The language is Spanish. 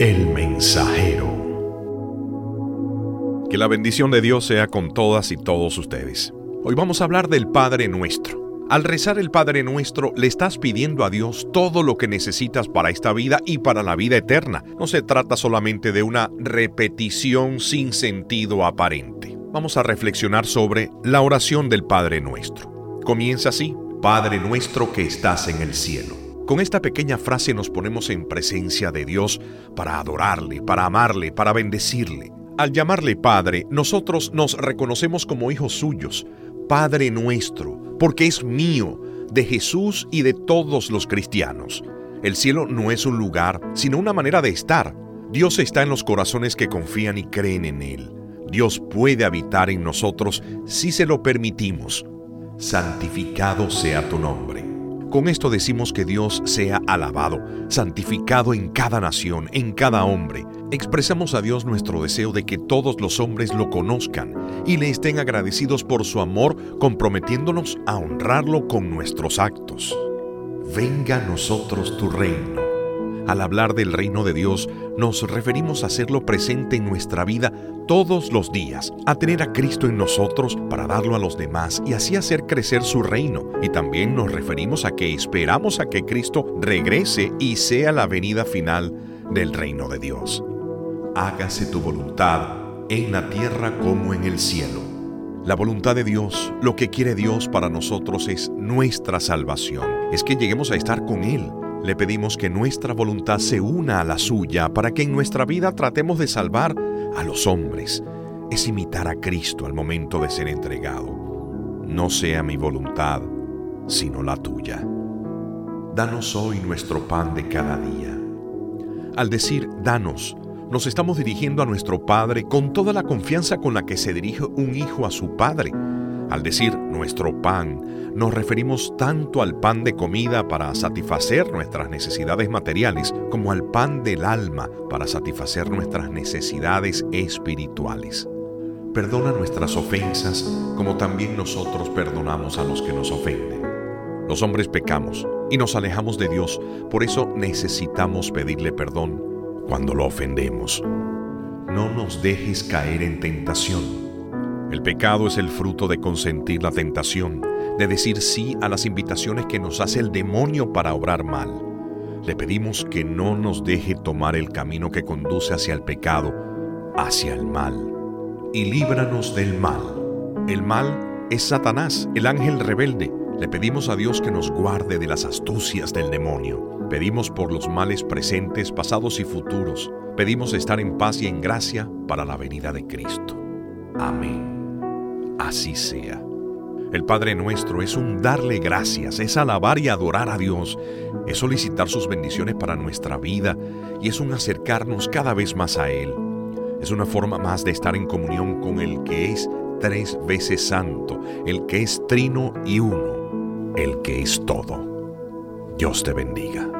El mensajero. Que la bendición de Dios sea con todas y todos ustedes. Hoy vamos a hablar del Padre Nuestro. Al rezar el Padre Nuestro, le estás pidiendo a Dios todo lo que necesitas para esta vida y para la vida eterna. No se trata solamente de una repetición sin sentido aparente. Vamos a reflexionar sobre la oración del Padre Nuestro. Comienza así, Padre Nuestro que estás en el cielo con esta pequeña frase nos ponemos en presencia de Dios para adorarle, para amarle, para bendecirle. Al llamarle Padre, nosotros nos reconocemos como hijos suyos, Padre nuestro, porque es mío, de Jesús y de todos los cristianos. El cielo no es un lugar, sino una manera de estar. Dios está en los corazones que confían y creen en Él. Dios puede habitar en nosotros si se lo permitimos. Santificado sea tu nombre. Con esto decimos que Dios sea alabado, santificado en cada nación, en cada hombre. Expresamos a Dios nuestro deseo de que todos los hombres lo conozcan y le estén agradecidos por su amor, comprometiéndonos a honrarlo con nuestros actos. Venga a nosotros tu reino al hablar del reino de Dios, nos referimos a hacerlo presente en nuestra vida todos los días, a tener a Cristo en nosotros para darlo a los demás y así hacer crecer su reino. Y también nos referimos a que esperamos a que Cristo regrese y sea la venida final del reino de Dios. Hágase tu voluntad en la tierra como en el cielo. La voluntad de Dios, lo que quiere Dios para nosotros es nuestra salvación, es que lleguemos a estar con Él le pedimos que nuestra voluntad se una a la suya para que en nuestra vida tratemos de salvar a los hombres. Es imitar a Cristo al momento de ser entregado. No sea mi voluntad, sino la tuya. Danos hoy nuestro pan de cada día. Al decir danos, nos estamos dirigiendo a nuestro Padre con toda la confianza con la que se dirige un hijo a su Padre al decir nuestro pan, nos referimos tanto al pan de comida para satisfacer nuestras necesidades materiales como al pan del alma para satisfacer nuestras necesidades espirituales. Perdona nuestras ofensas como también nosotros perdonamos a los que nos ofenden. Los hombres pecamos y nos alejamos de Dios, por eso necesitamos pedirle perdón cuando lo ofendemos. No nos dejes caer en tentación el pecado es el fruto de consentir la tentación, de decir sí a las invitaciones que nos hace el demonio para obrar mal. Le pedimos que no nos deje tomar el camino que conduce hacia el pecado, hacia el mal. Y líbranos del mal. El mal es Satanás, el ángel rebelde. Le pedimos a Dios que nos guarde de las astucias del demonio. Pedimos por los males presentes, pasados y futuros. Pedimos estar en paz y en gracia para la venida de Cristo. Amén así sea. El Padre nuestro es un darle gracias, es alabar y adorar a Dios, es solicitar sus bendiciones para nuestra vida y es un acercarnos cada vez más a Él. Es una forma más de estar en comunión con el que es tres veces santo, el que es trino y uno, el que es todo. Dios te bendiga.